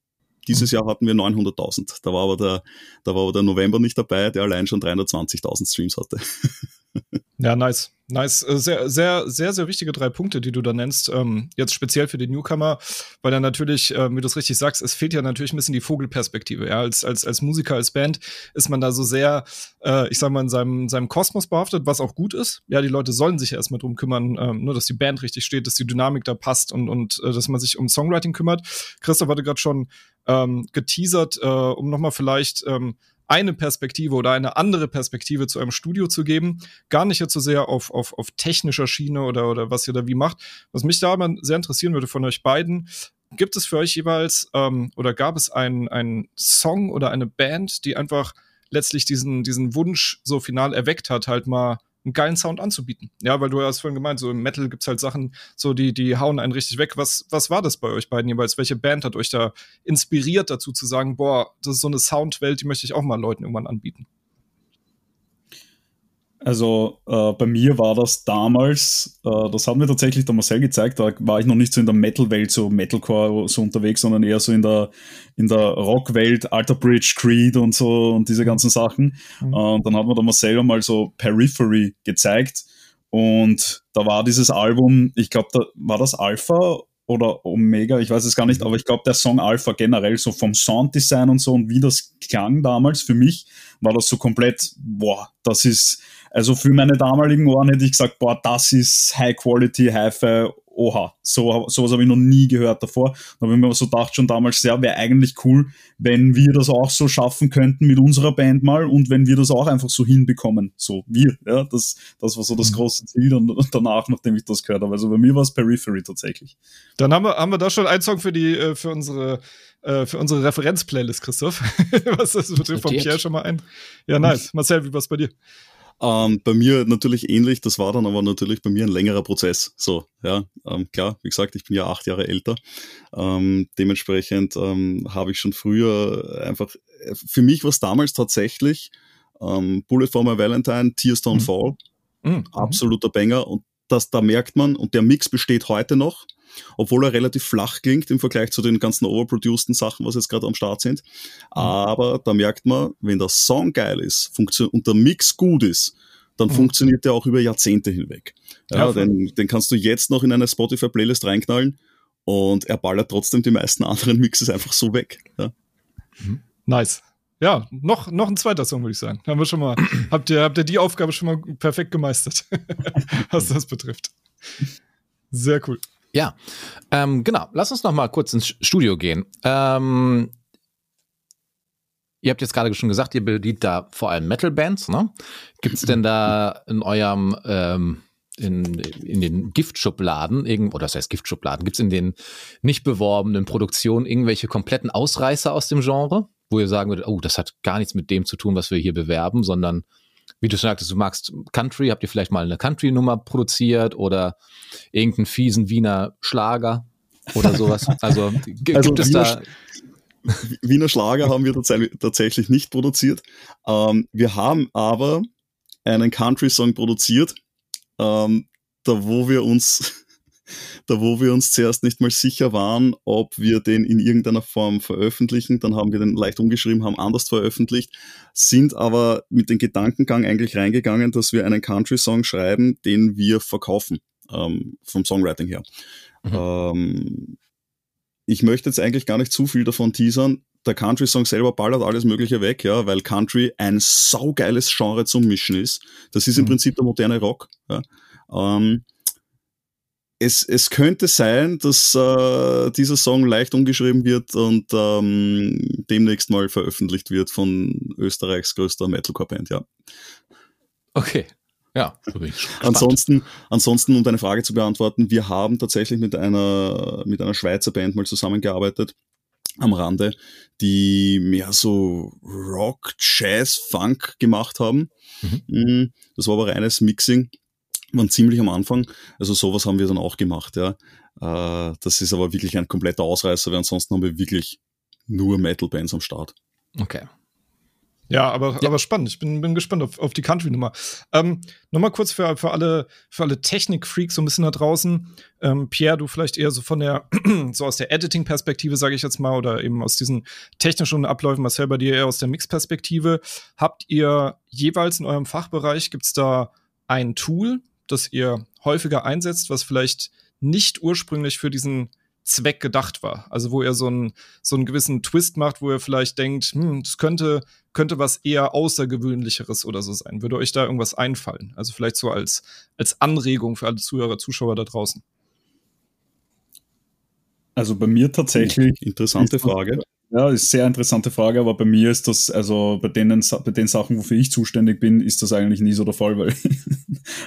Dieses Jahr hatten wir 900.000. Da war aber der, da war aber der November nicht dabei, der allein schon 320.000 Streams hatte. Ja, nice. Nice. Äh, sehr, sehr, sehr, sehr wichtige drei Punkte, die du da nennst. Ähm, jetzt speziell für den Newcomer, weil dann natürlich, äh, wie du es richtig sagst, es fehlt ja natürlich ein bisschen die Vogelperspektive. Ja, als, als, als Musiker, als Band ist man da so sehr, äh, ich sag mal, in seinem, seinem Kosmos behaftet, was auch gut ist. Ja, die Leute sollen sich ja erstmal drum kümmern, ähm, nur dass die Band richtig steht, dass die Dynamik da passt und, und äh, dass man sich um Songwriting kümmert. Christoph hatte gerade schon ähm, geteasert, äh, um nochmal vielleicht ähm, eine Perspektive oder eine andere Perspektive zu einem Studio zu geben. Gar nicht jetzt so sehr auf, auf, auf technischer Schiene oder, oder was ihr da wie macht. Was mich da aber sehr interessieren würde von euch beiden, gibt es für euch jeweils ähm, oder gab es einen, einen Song oder eine Band, die einfach letztlich diesen, diesen Wunsch so final erweckt hat, halt mal einen geilen Sound anzubieten. Ja, weil du hast vorhin gemeint, so im Metal gibt's halt Sachen, so die, die hauen einen richtig weg. Was, was war das bei euch beiden jeweils? Welche Band hat euch da inspiriert dazu zu sagen, boah, das ist so eine Soundwelt, die möchte ich auch mal Leuten irgendwann anbieten? Also äh, bei mir war das damals, äh, das hat mir tatsächlich der Marcel gezeigt, da war ich noch nicht so in der Metal-Welt, so Metalcore so unterwegs, sondern eher so in der, in der Rock-Welt, Alter Bridge, Creed und so und diese ganzen Sachen. Mhm. und dann hat mir der Marcel mal so Periphery gezeigt und da war dieses Album, ich glaube, da war das Alpha oder Omega, ich weiß es gar nicht, aber ich glaube, der Song Alpha generell so vom Sounddesign und so und wie das klang damals für mich, war das so komplett, boah, das ist, also für meine damaligen Ohren hätte ich gesagt, boah, das ist High Quality, Hi-Fi oha, so, sowas habe ich noch nie gehört davor. Da habe ich mir so gedacht schon damals, ja, wäre eigentlich cool, wenn wir das auch so schaffen könnten mit unserer Band mal und wenn wir das auch einfach so hinbekommen. So, wir, ja, das, das war so das mhm. große Ziel und, und danach, nachdem ich das gehört habe. Also bei mir war es Periphery tatsächlich. Dann haben wir, haben wir da schon einen Song für die, äh, für unsere, äh, für unsere Referenz-Playlist, Christoph. Was ist das von Pierre schon mal ein? Ja, nice. Marcel, wie war es bei dir? Ähm, bei mir natürlich ähnlich, das war dann aber natürlich bei mir ein längerer Prozess. So, ja, ähm, klar, wie gesagt, ich bin ja acht Jahre älter. Ähm, dementsprechend ähm, habe ich schon früher einfach, für mich war es damals tatsächlich ähm, Bullet for my Valentine, Tears Don't mhm. Fall, mhm. absoluter Banger und das, da merkt man, und der Mix besteht heute noch, obwohl er relativ flach klingt im Vergleich zu den ganzen overproduceden Sachen, was jetzt gerade am Start sind. Aber da merkt man, wenn der Song geil ist und der Mix gut ist, dann mhm. funktioniert der auch über Jahrzehnte hinweg. Ja, ja den, den kannst du jetzt noch in eine Spotify-Playlist reinknallen und er ballert trotzdem die meisten anderen Mixes einfach so weg. Ja. Mhm. Nice. Ja, noch, noch ein zweiter Song, würde ich sagen. Haben wir schon mal, habt ihr, habt ihr die Aufgabe schon mal perfekt gemeistert, was das betrifft. Sehr cool. Ja, ähm, genau. Lass uns noch mal kurz ins Studio gehen. Ähm, ihr habt jetzt gerade schon gesagt, ihr bedient da vor allem Metal-Bands. Ne? Gibt es denn da in eurem ähm, in, in den Giftschubladen, oder das heißt Giftschubladen, gibt es in den nicht beworbenen Produktionen irgendwelche kompletten Ausreißer aus dem Genre? Wo ihr sagen würdet, oh, das hat gar nichts mit dem zu tun, was wir hier bewerben, sondern wie du sagtest, du magst Country, habt ihr vielleicht mal eine Country-Nummer produziert oder irgendeinen fiesen Wiener Schlager oder sowas? Also, gibt also es Wiener, da. Wiener Schlager haben wir tatsächlich nicht produziert. Ähm, wir haben aber einen Country-Song produziert, ähm, da wo wir uns da wo wir uns zuerst nicht mal sicher waren, ob wir den in irgendeiner Form veröffentlichen. Dann haben wir den leicht umgeschrieben, haben anders veröffentlicht, sind aber mit dem Gedankengang eigentlich reingegangen, dass wir einen Country-Song schreiben, den wir verkaufen, ähm, vom Songwriting her. Mhm. Ähm, ich möchte jetzt eigentlich gar nicht zu viel davon teasern. Der Country-Song selber ballert alles Mögliche weg, ja, weil Country ein saugeiles Genre zum Mischen ist. Das ist im mhm. Prinzip der moderne Rock. Ja. Ähm, es, es könnte sein, dass äh, dieser Song leicht umgeschrieben wird und ähm, demnächst mal veröffentlicht wird von Österreichs größter Metalcore-Band, ja. Okay. Ja, ansonsten, ansonsten, um deine Frage zu beantworten, wir haben tatsächlich mit einer, mit einer Schweizer Band mal zusammengearbeitet am Rande, die mehr so Rock, Jazz, Funk gemacht haben. Mhm. mhm. Das war aber reines Mixing waren ziemlich am Anfang. Also sowas haben wir dann auch gemacht, ja. Äh, das ist aber wirklich ein kompletter Ausreißer, weil ansonsten haben wir wirklich nur Metal-Bands am Start. Okay. Ja, aber, ja. aber spannend. Ich bin, bin gespannt auf, auf die Country-Nummer. Ähm, Nochmal kurz für, für alle, für alle Technik-Freaks so ein bisschen da draußen. Ähm, Pierre, du vielleicht eher so von der, so aus der Editing-Perspektive, sage ich jetzt mal, oder eben aus diesen technischen Abläufen, Marcel, bei dir eher aus der Mix-Perspektive. Habt ihr jeweils in eurem Fachbereich, gibt es da ein Tool, das ihr häufiger einsetzt, was vielleicht nicht ursprünglich für diesen Zweck gedacht war. Also wo ihr so einen, so einen gewissen Twist macht, wo ihr vielleicht denkt, hm, das könnte, könnte was eher Außergewöhnlicheres oder so sein. Würde euch da irgendwas einfallen? Also vielleicht so als, als Anregung für alle Zuhörer, Zuschauer da draußen. Also bei mir tatsächlich. Interessante Frage. Ja, ist eine sehr interessante Frage, aber bei mir ist das, also bei denen, bei den Sachen, wofür ich zuständig bin, ist das eigentlich nie so der Fall, weil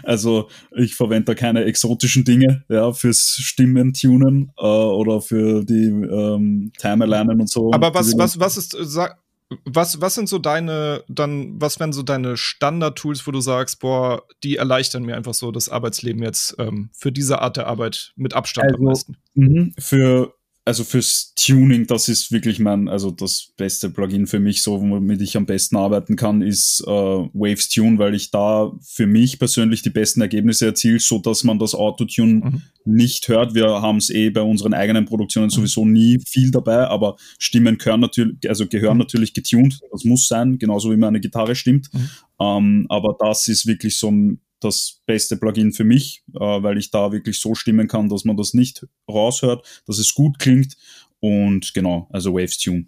also ich verwende da keine exotischen Dinge, ja, fürs Stimmen tunen äh, oder für die ähm, Timer lernen und so. Aber was, was, was ist, sag, was, was sind so deine, dann, was wären so deine Standard-Tools, wo du sagst, boah, die erleichtern mir einfach so das Arbeitsleben jetzt ähm, für diese Art der Arbeit mit Abstand also, am meisten? Mh, für also fürs Tuning, das ist wirklich mein, also das beste Plugin für mich, so womit ich am besten arbeiten kann, ist äh, Waves Tune, weil ich da für mich persönlich die besten Ergebnisse erziele, so dass man das Autotune mhm. nicht hört. Wir haben es eh bei unseren eigenen Produktionen mhm. sowieso nie viel dabei, aber Stimmen gehören natürlich, also gehören mhm. natürlich getuned. Das muss sein, genauso wie meine Gitarre stimmt. Mhm. Ähm, aber das ist wirklich so ein das beste Plugin für mich, äh, weil ich da wirklich so stimmen kann, dass man das nicht raushört, dass es gut klingt und genau, also Waves Tune.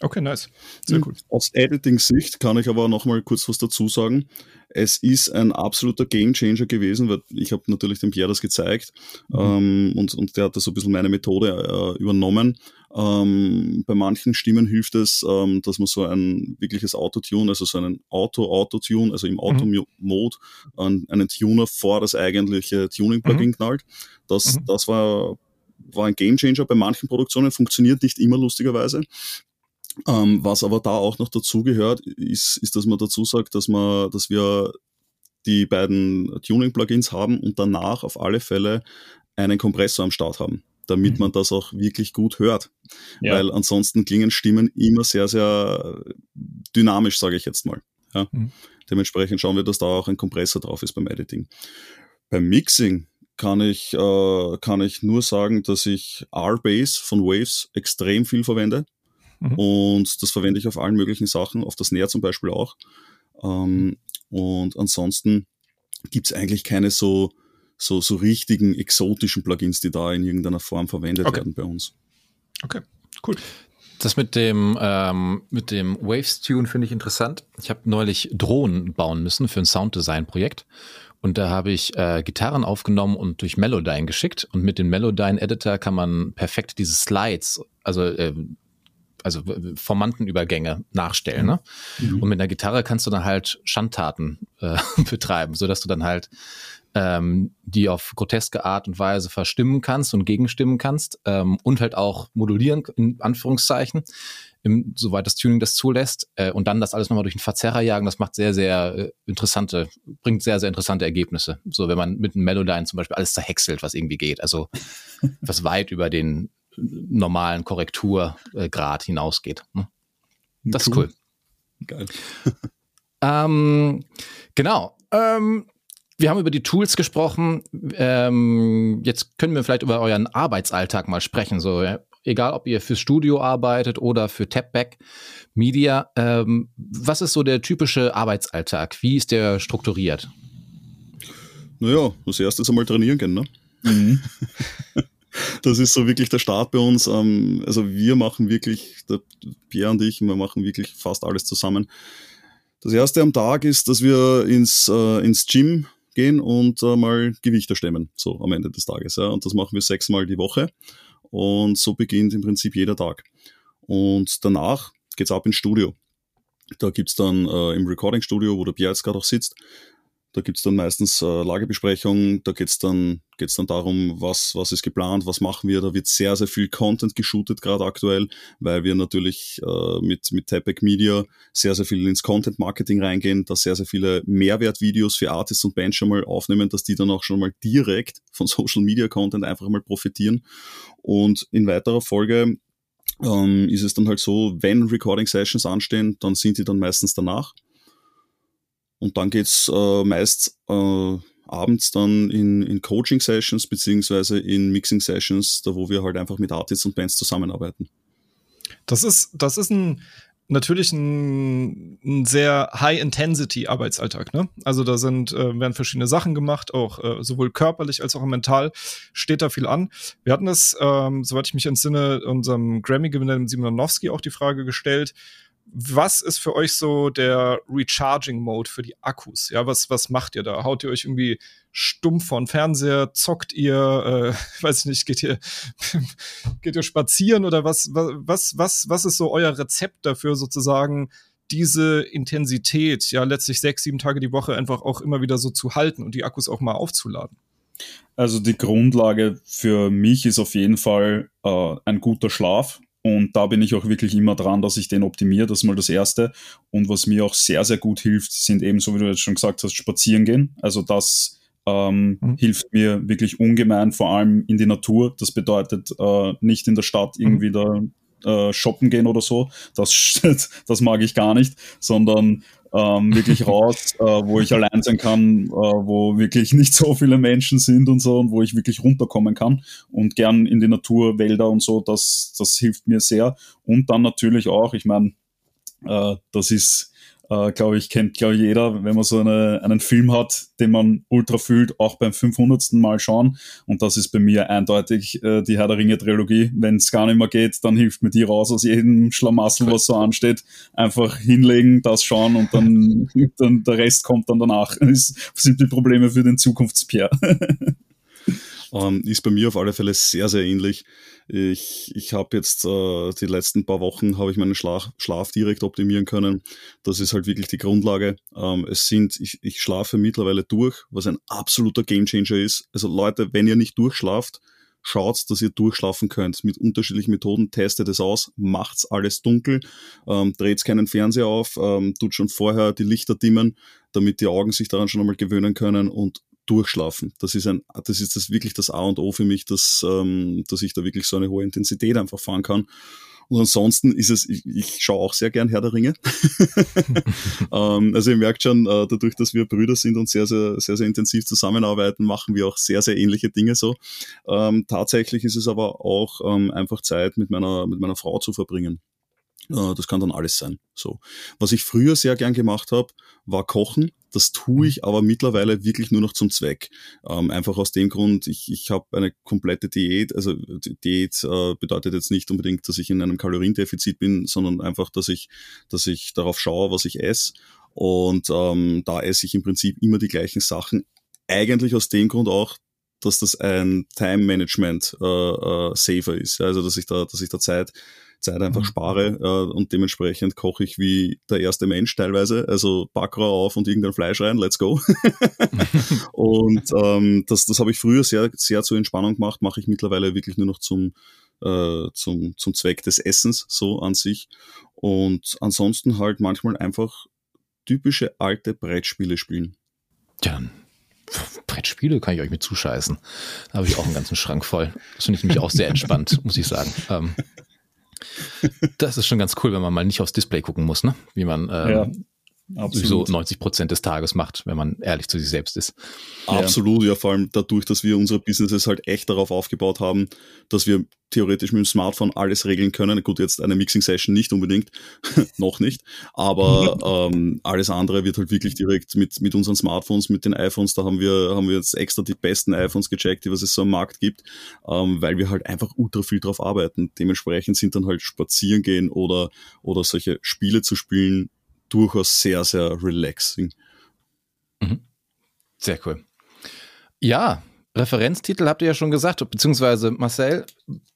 Okay, nice. Sehr gut. Aus Editing-Sicht kann ich aber noch mal kurz was dazu sagen. Es ist ein absoluter Gamechanger gewesen, weil ich habe natürlich dem Pierre das gezeigt mhm. ähm, und, und der hat da so ein bisschen meine Methode äh, übernommen. Ähm, bei manchen Stimmen hilft es, ähm, dass man so ein wirkliches Autotune, also so einen Auto-Autotune, also im Auto-Mode, mhm. einen Tuner vor das eigentliche Tuning-Plugin mhm. knallt. Das, mhm. das war, war ein Gamechanger. Bei manchen Produktionen funktioniert nicht immer lustigerweise. Ähm, was aber da auch noch dazu gehört, ist, ist, dass man dazu sagt, dass man, dass wir die beiden Tuning-Plugins haben und danach auf alle Fälle einen Kompressor am Start haben, damit mhm. man das auch wirklich gut hört. Ja. Weil ansonsten klingen Stimmen immer sehr, sehr dynamisch, sage ich jetzt mal. Ja. Mhm. Dementsprechend schauen wir, dass da auch ein Kompressor drauf ist beim Editing. Beim Mixing kann ich, äh, kann ich nur sagen, dass ich R-Base von Waves extrem viel verwende. Mhm. Und das verwende ich auf allen möglichen Sachen, auf das Snare zum Beispiel auch. Ähm, und ansonsten gibt es eigentlich keine so, so, so richtigen exotischen Plugins, die da in irgendeiner Form verwendet okay. werden bei uns. Okay, cool. Das mit dem, ähm, mit dem Waves-Tune finde ich interessant. Ich habe neulich Drohnen bauen müssen für ein Sounddesign-Projekt. Und da habe ich äh, Gitarren aufgenommen und durch Melodyne geschickt. Und mit dem Melodyne-Editor kann man perfekt diese Slides, also äh, also Formantenübergänge nachstellen. Ne? Mhm. Und mit einer Gitarre kannst du dann halt Schandtaten äh, betreiben, sodass du dann halt ähm, die auf groteske Art und Weise verstimmen kannst und gegenstimmen kannst ähm, und halt auch modulieren, in Anführungszeichen, im, soweit das Tuning das zulässt. Äh, und dann das alles nochmal durch den Verzerrer jagen, das macht sehr, sehr äh, interessante, bringt sehr, sehr interessante Ergebnisse. So, wenn man mit einem Melodyne zum Beispiel alles zerhäckselt, was irgendwie geht. Also was weit über den normalen Korrekturgrad hinausgeht. Ne? Das cool. ist cool. Geil. ähm, genau. Ähm, wir haben über die Tools gesprochen. Ähm, jetzt können wir vielleicht über euren Arbeitsalltag mal sprechen. So, ja? egal ob ihr fürs Studio arbeitet oder für Tapback Media. Ähm, was ist so der typische Arbeitsalltag? Wie ist der strukturiert? Naja, als erstes einmal trainieren gehen, ne? Mhm. das ist so wirklich der Start bei uns. Ähm, also wir machen wirklich, der Pierre und ich, wir machen wirklich fast alles zusammen. Das erste am Tag ist, dass wir ins, äh, ins Gym gehen und äh, mal Gewichte stemmen, so am Ende des Tages. Ja. Und das machen wir sechsmal die Woche. Und so beginnt im Prinzip jeder Tag. Und danach geht's ab ins Studio. Da gibt's dann äh, im Recording-Studio, wo der Pierre jetzt gerade auch sitzt, da gibt's dann meistens äh, Lagebesprechungen, da geht's dann, geht's dann darum, was, was ist geplant, was machen wir. Da wird sehr, sehr viel Content geshootet, gerade aktuell, weil wir natürlich äh, mit, mit Tapec Media sehr, sehr viel ins Content-Marketing reingehen, da sehr, sehr viele Mehrwertvideos für Artists und Bands schon mal aufnehmen, dass die dann auch schon mal direkt von Social Media Content einfach mal profitieren. Und in weiterer Folge ähm, ist es dann halt so, wenn Recording Sessions anstehen, dann sind die dann meistens danach. Und dann geht's äh, meist äh, abends dann in, in Coaching-Sessions beziehungsweise in Mixing-Sessions, da wo wir halt einfach mit Artists und Bands zusammenarbeiten. Das ist, das ist ein natürlich ein, ein sehr High-Intensity-Arbeitsalltag. Ne? Also da sind, äh, werden verschiedene Sachen gemacht, auch äh, sowohl körperlich als auch mental steht da viel an. Wir hatten das, ähm, soweit ich mich entsinne, unserem Grammy-Gewinner Simonowski auch die Frage gestellt, was ist für euch so der Recharging-Mode für die Akkus? Ja, was, was macht ihr da? Haut ihr euch irgendwie stumpf vor den Fernseher? Zockt ihr, äh, weiß ich nicht, geht ihr, geht ihr spazieren oder was, was, was, was ist so euer Rezept dafür, sozusagen diese Intensität, ja, letztlich sechs, sieben Tage die Woche einfach auch immer wieder so zu halten und die Akkus auch mal aufzuladen? Also die Grundlage für mich ist auf jeden Fall äh, ein guter Schlaf. Und da bin ich auch wirklich immer dran, dass ich den optimiere. Das ist mal das Erste. Und was mir auch sehr, sehr gut hilft, sind eben, so wie du jetzt schon gesagt hast, spazieren gehen. Also das ähm, mhm. hilft mir wirklich ungemein, vor allem in die Natur. Das bedeutet äh, nicht in der Stadt irgendwie mhm. da äh, shoppen gehen oder so. Das, das mag ich gar nicht, sondern ähm, wirklich raus, äh, wo ich allein sein kann, äh, wo wirklich nicht so viele Menschen sind und so und wo ich wirklich runterkommen kann und gern in die Natur, Wälder und so, das, das hilft mir sehr. Und dann natürlich auch, ich meine, äh, das ist äh, glaube ich, kennt, glaube jeder, wenn man so eine, einen Film hat, den man ultra fühlt, auch beim 500. Mal schauen. Und das ist bei mir eindeutig äh, die Herr der Ringe Trilogie. Wenn es gar nicht mehr geht, dann hilft mir die raus aus jedem Schlamassel, was so ansteht. Einfach hinlegen, das schauen und dann, dann der Rest kommt dann danach. Das sind die Probleme für den Zukunftspierre. ähm, ist bei mir auf alle Fälle sehr, sehr ähnlich. Ich, ich habe jetzt äh, die letzten paar Wochen habe ich meinen Schlaf, Schlaf direkt optimieren können. Das ist halt wirklich die Grundlage. Ähm, es sind, ich, ich schlafe mittlerweile durch, was ein absoluter Gamechanger ist. Also Leute, wenn ihr nicht durchschlaft, schaut, dass ihr durchschlafen könnt. Mit unterschiedlichen Methoden testet es aus, macht's alles dunkel, ähm, dreht keinen Fernseher auf, ähm, tut schon vorher die Lichter dimmen, damit die Augen sich daran schon einmal gewöhnen können und durchschlafen. Das ist ein, das ist das wirklich das A und O für mich, dass, ähm, dass ich da wirklich so eine hohe Intensität einfach fahren kann. Und ansonsten ist es, ich, ich schaue auch sehr gern Herr der Ringe. ähm, also ihr merkt schon, äh, dadurch, dass wir Brüder sind und sehr, sehr, sehr, sehr intensiv zusammenarbeiten, machen wir auch sehr, sehr ähnliche Dinge so. Ähm, tatsächlich ist es aber auch ähm, einfach Zeit mit meiner, mit meiner Frau zu verbringen. Äh, das kann dann alles sein. So. Was ich früher sehr gern gemacht habe, war Kochen. Das tue mhm. ich aber mittlerweile wirklich nur noch zum Zweck. Ähm, einfach aus dem Grund, ich, ich habe eine komplette Diät. Also Diät äh, bedeutet jetzt nicht unbedingt, dass ich in einem Kaloriendefizit bin, sondern einfach, dass ich, dass ich darauf schaue, was ich esse. Und ähm, da esse ich im Prinzip immer die gleichen Sachen. Eigentlich aus dem Grund auch, dass das ein Time Management äh, äh, Saver ist. Also dass ich da, dass ich da Zeit Zeit einfach mhm. spare äh, und dementsprechend koche ich wie der erste Mensch teilweise. Also Backrau auf und irgendein Fleisch rein, let's go. und ähm, das, das habe ich früher sehr, sehr zur Entspannung gemacht, mache ich mittlerweile wirklich nur noch zum, äh, zum, zum Zweck des Essens so an sich. Und ansonsten halt manchmal einfach typische alte Brettspiele spielen. Ja, Brettspiele kann ich euch mit zuscheißen. Da habe ich auch einen ganzen Schrank voll. Das finde ich nämlich auch sehr entspannt, muss ich sagen. Ähm, das ist schon ganz cool, wenn man mal nicht aufs Display gucken muss, ne? Wie man ähm. Absolut. so 90 Prozent des Tages macht, wenn man ehrlich zu sich selbst ist. Absolut, ja. ja, vor allem dadurch, dass wir unsere Businesses halt echt darauf aufgebaut haben, dass wir theoretisch mit dem Smartphone alles regeln können. Gut, jetzt eine Mixing-Session nicht unbedingt, noch nicht, aber ähm, alles andere wird halt wirklich direkt mit, mit unseren Smartphones, mit den iPhones, da haben wir, haben wir jetzt extra die besten iPhones gecheckt, die was es so am Markt gibt, ähm, weil wir halt einfach ultra viel drauf arbeiten. Dementsprechend sind dann halt spazieren gehen oder, oder solche Spiele zu spielen durchaus sehr, sehr relaxing. Mhm. Sehr cool. Ja, Referenztitel habt ihr ja schon gesagt, beziehungsweise Marcel,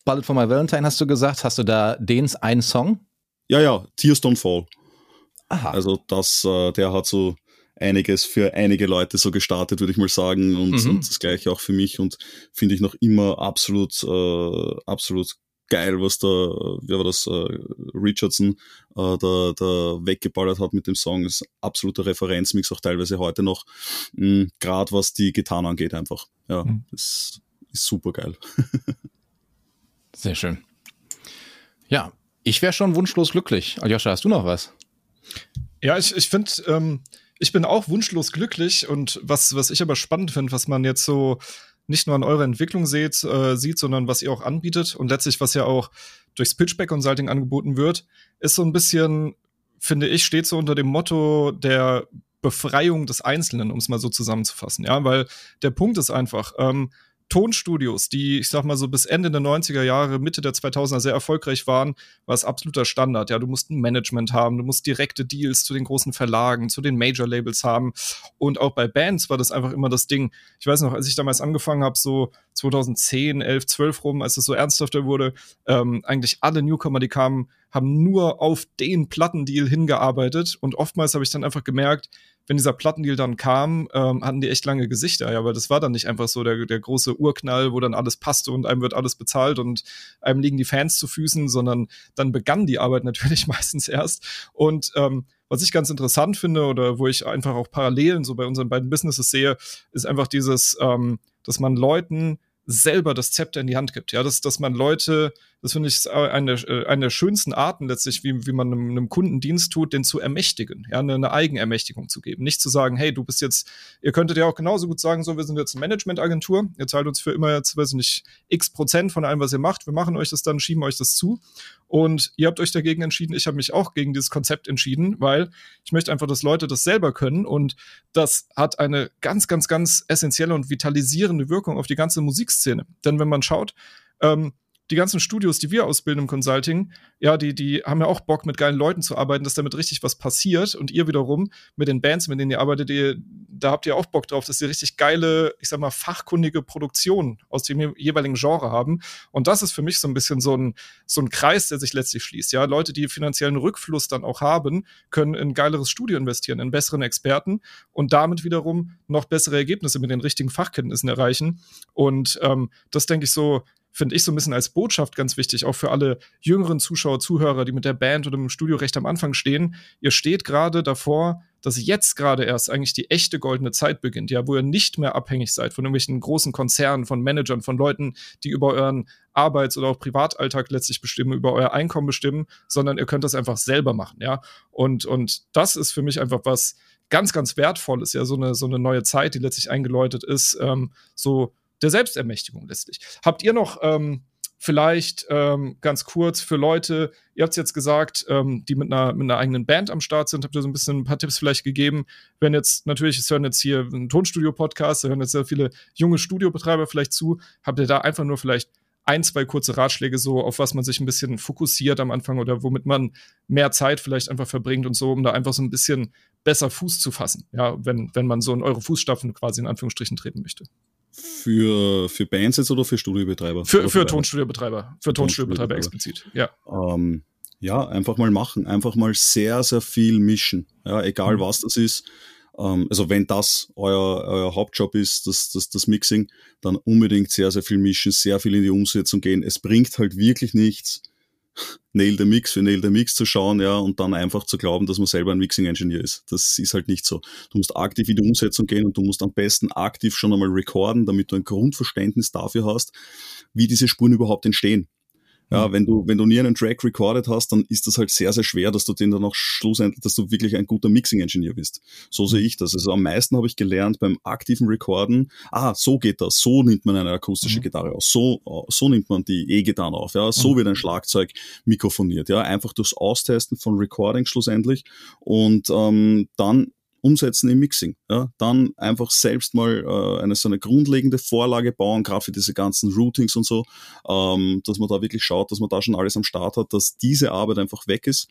Bullet for My Valentine hast du gesagt. Hast du da den einen Song? Ja, ja, Tears Don't Fall. Aha. Also das, äh, der hat so einiges für einige Leute so gestartet, würde ich mal sagen. Und, mhm. und, das gleiche auch für mich und finde ich noch immer absolut, äh, absolut geil, was da, wer war das, äh, Richardson äh, da, da weggeballert hat mit dem Song. Ist absoluter Referenzmix, auch teilweise heute noch. Mhm, Gerade was die Gitarre angeht, einfach. Ja, mhm. das ist super geil. Sehr schön. Ja, ich wäre schon wunschlos glücklich. Aljoscha, hast du noch was? Ja, ich, ich finde, ähm, ich bin auch wunschlos glücklich und was, was ich aber spannend finde, was man jetzt so nicht nur an eurer Entwicklung seht, äh, sieht, sondern was ihr auch anbietet und letztlich, was ja auch durchs Pitchback Consulting angeboten wird, ist so ein bisschen, finde ich, steht so unter dem Motto der Befreiung des Einzelnen, um es mal so zusammenzufassen. Ja, weil der Punkt ist einfach, ähm, Tonstudios, die, ich sag mal so bis Ende der 90er Jahre, Mitte der 2000er sehr erfolgreich waren, war es absoluter Standard. Ja, du musst ein Management haben, du musst direkte Deals zu den großen Verlagen, zu den Major-Labels haben. Und auch bei Bands war das einfach immer das Ding. Ich weiß noch, als ich damals angefangen habe, so 2010, 11, 12 rum, als es so ernsthafter wurde, ähm, eigentlich alle Newcomer, die kamen, haben nur auf den Plattendeal hingearbeitet. Und oftmals habe ich dann einfach gemerkt, wenn dieser Plattendeal dann kam, ähm, hatten die echt lange Gesichter, ja, weil das war dann nicht einfach so der, der große Urknall, wo dann alles passte und einem wird alles bezahlt und einem liegen die Fans zu Füßen, sondern dann begann die Arbeit natürlich meistens erst. Und ähm, was ich ganz interessant finde oder wo ich einfach auch Parallelen so bei unseren beiden Businesses sehe, ist einfach dieses, ähm, dass man Leuten selber das Zepter in die Hand gibt. Ja, dass, dass man Leute, das finde ich eine, äh, eine der schönsten Arten letztlich, wie, wie man einem, einem Kunden Dienst tut, den zu ermächtigen, ja, eine, eine Eigenermächtigung zu geben. Nicht zu sagen, hey, du bist jetzt, ihr könntet ja auch genauso gut sagen, so, wir sind jetzt eine Managementagentur, ihr zahlt uns für immer jetzt, weiß ich nicht, x Prozent von allem, was ihr macht, wir machen euch das dann, schieben euch das zu. Und ihr habt euch dagegen entschieden, ich habe mich auch gegen dieses Konzept entschieden, weil ich möchte einfach, dass Leute das selber können. Und das hat eine ganz, ganz, ganz essentielle und vitalisierende Wirkung auf die ganze Musikszene. Denn wenn man schaut, ähm, die ganzen Studios, die wir ausbilden im Consulting, ja, die, die haben ja auch Bock, mit geilen Leuten zu arbeiten, dass damit richtig was passiert. Und ihr wiederum mit den Bands, mit denen ihr arbeitet, ihr, da habt ihr auch Bock drauf, dass sie richtig geile, ich sag mal, fachkundige Produktionen aus dem jeweiligen Genre haben. Und das ist für mich so ein bisschen so ein, so ein Kreis, der sich letztlich schließt. Ja, Leute, die finanziellen Rückfluss dann auch haben, können in geileres Studio investieren, in besseren Experten und damit wiederum noch bessere Ergebnisse mit den richtigen Fachkenntnissen erreichen. Und ähm, das denke ich so, finde ich so ein bisschen als Botschaft ganz wichtig, auch für alle jüngeren Zuschauer, Zuhörer, die mit der Band oder im Studio recht am Anfang stehen. Ihr steht gerade davor, dass jetzt gerade erst eigentlich die echte goldene Zeit beginnt, ja, wo ihr nicht mehr abhängig seid von irgendwelchen großen Konzernen, von Managern, von Leuten, die über euren Arbeits- oder auch Privatalltag letztlich bestimmen, über euer Einkommen bestimmen, sondern ihr könnt das einfach selber machen, ja. Und, und das ist für mich einfach was ganz, ganz Wertvolles, ja, so eine, so eine neue Zeit, die letztlich eingeläutet ist, ähm, so der Selbstermächtigung letztlich. Habt ihr noch ähm, vielleicht ähm, ganz kurz für Leute, ihr habt es jetzt gesagt, ähm, die mit einer, mit einer eigenen Band am Start sind, habt ihr so ein bisschen ein paar Tipps vielleicht gegeben. Wenn jetzt, natürlich, es hören jetzt hier ein Tonstudio-Podcast, da hören jetzt sehr viele junge Studiobetreiber vielleicht zu, habt ihr da einfach nur vielleicht ein, zwei kurze Ratschläge so, auf was man sich ein bisschen fokussiert am Anfang oder womit man mehr Zeit vielleicht einfach verbringt und so, um da einfach so ein bisschen besser Fuß zu fassen, ja, wenn, wenn man so in eure Fußstapfen quasi in Anführungsstrichen treten möchte. Für, für Bands jetzt oder für Studiobetreiber? Für, für Tonstudiobetreiber. Für Tonstudiobetreiber explizit, ja. Ähm, ja, einfach mal machen. Einfach mal sehr, sehr viel mischen. Ja, egal mhm. was das ist. Ähm, also wenn das euer, euer Hauptjob ist, das, das, das Mixing, dann unbedingt sehr, sehr viel mischen, sehr viel in die Umsetzung gehen. Es bringt halt wirklich nichts, Nail the Mix für Nail the Mix zu schauen, ja, und dann einfach zu glauben, dass man selber ein Mixing-Engineer ist. Das ist halt nicht so. Du musst aktiv in die Umsetzung gehen und du musst am besten aktiv schon einmal recorden, damit du ein Grundverständnis dafür hast, wie diese Spuren überhaupt entstehen. Ja, mhm. wenn du, wenn du nie einen Track recorded hast, dann ist das halt sehr, sehr schwer, dass du den dann auch schlussendlich, dass du wirklich ein guter Mixing-Engineer bist. So sehe ich das. Also am meisten habe ich gelernt beim aktiven Recorden, ah, so geht das, so nimmt man eine akustische mhm. Gitarre aus, so, so nimmt man die E-Gitarre auf, ja, so mhm. wird ein Schlagzeug mikrofoniert, ja, einfach durchs Austesten von Recording schlussendlich und ähm, dann umsetzen im Mixing. Ja? Dann einfach selbst mal äh, eine so eine grundlegende Vorlage bauen, gerade für diese ganzen Routings und so, ähm, dass man da wirklich schaut, dass man da schon alles am Start hat, dass diese Arbeit einfach weg ist.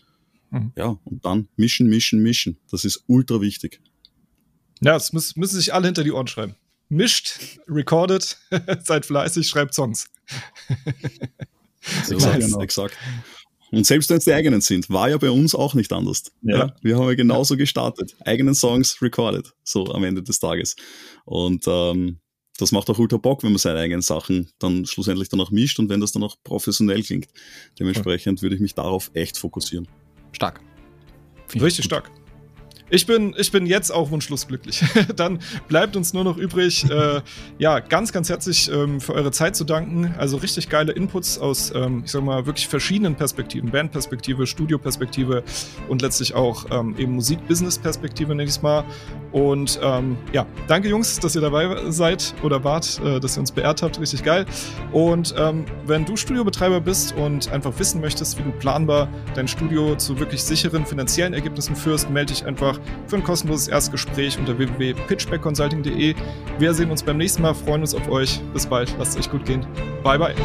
Mhm. Ja, und dann mischen, mischen, mischen. Das ist ultra wichtig. Ja, das müssen, müssen sich alle hinter die Ohren schreiben. Mischt, recorded, seid fleißig, schreibt Songs. exakt, genau. exakt. Und selbst wenn es die eigenen sind, war ja bei uns auch nicht anders. Ja. ja wir haben ja genauso ja. gestartet. Eigenen Songs recorded, so am Ende des Tages. Und ähm, das macht auch ultra Bock, wenn man seine eigenen Sachen dann schlussendlich dann auch mischt und wenn das dann auch professionell klingt. Dementsprechend würde ich mich darauf echt fokussieren. Stark. Richtig stark. Ich bin, ich bin jetzt auch wunschlos glücklich. Dann bleibt uns nur noch übrig, äh, ja, ganz, ganz herzlich ähm, für eure Zeit zu danken. Also richtig geile Inputs aus, ähm, ich sag mal, wirklich verschiedenen Perspektiven. Bandperspektive, Studioperspektive und letztlich auch ähm, eben Musik-Business-Perspektive, nenne ich es mal. Und ähm, ja, danke Jungs, dass ihr dabei seid oder wart, äh, dass ihr uns beehrt habt. Richtig geil. Und ähm, wenn du Studiobetreiber bist und einfach wissen möchtest, wie du planbar dein Studio zu wirklich sicheren finanziellen Ergebnissen führst, melde dich einfach für ein kostenloses Erstgespräch unter www.pitchbackconsulting.de. Wir sehen uns beim nächsten Mal, freuen uns auf euch. Bis bald, lasst es euch gut gehen. Bye, bye.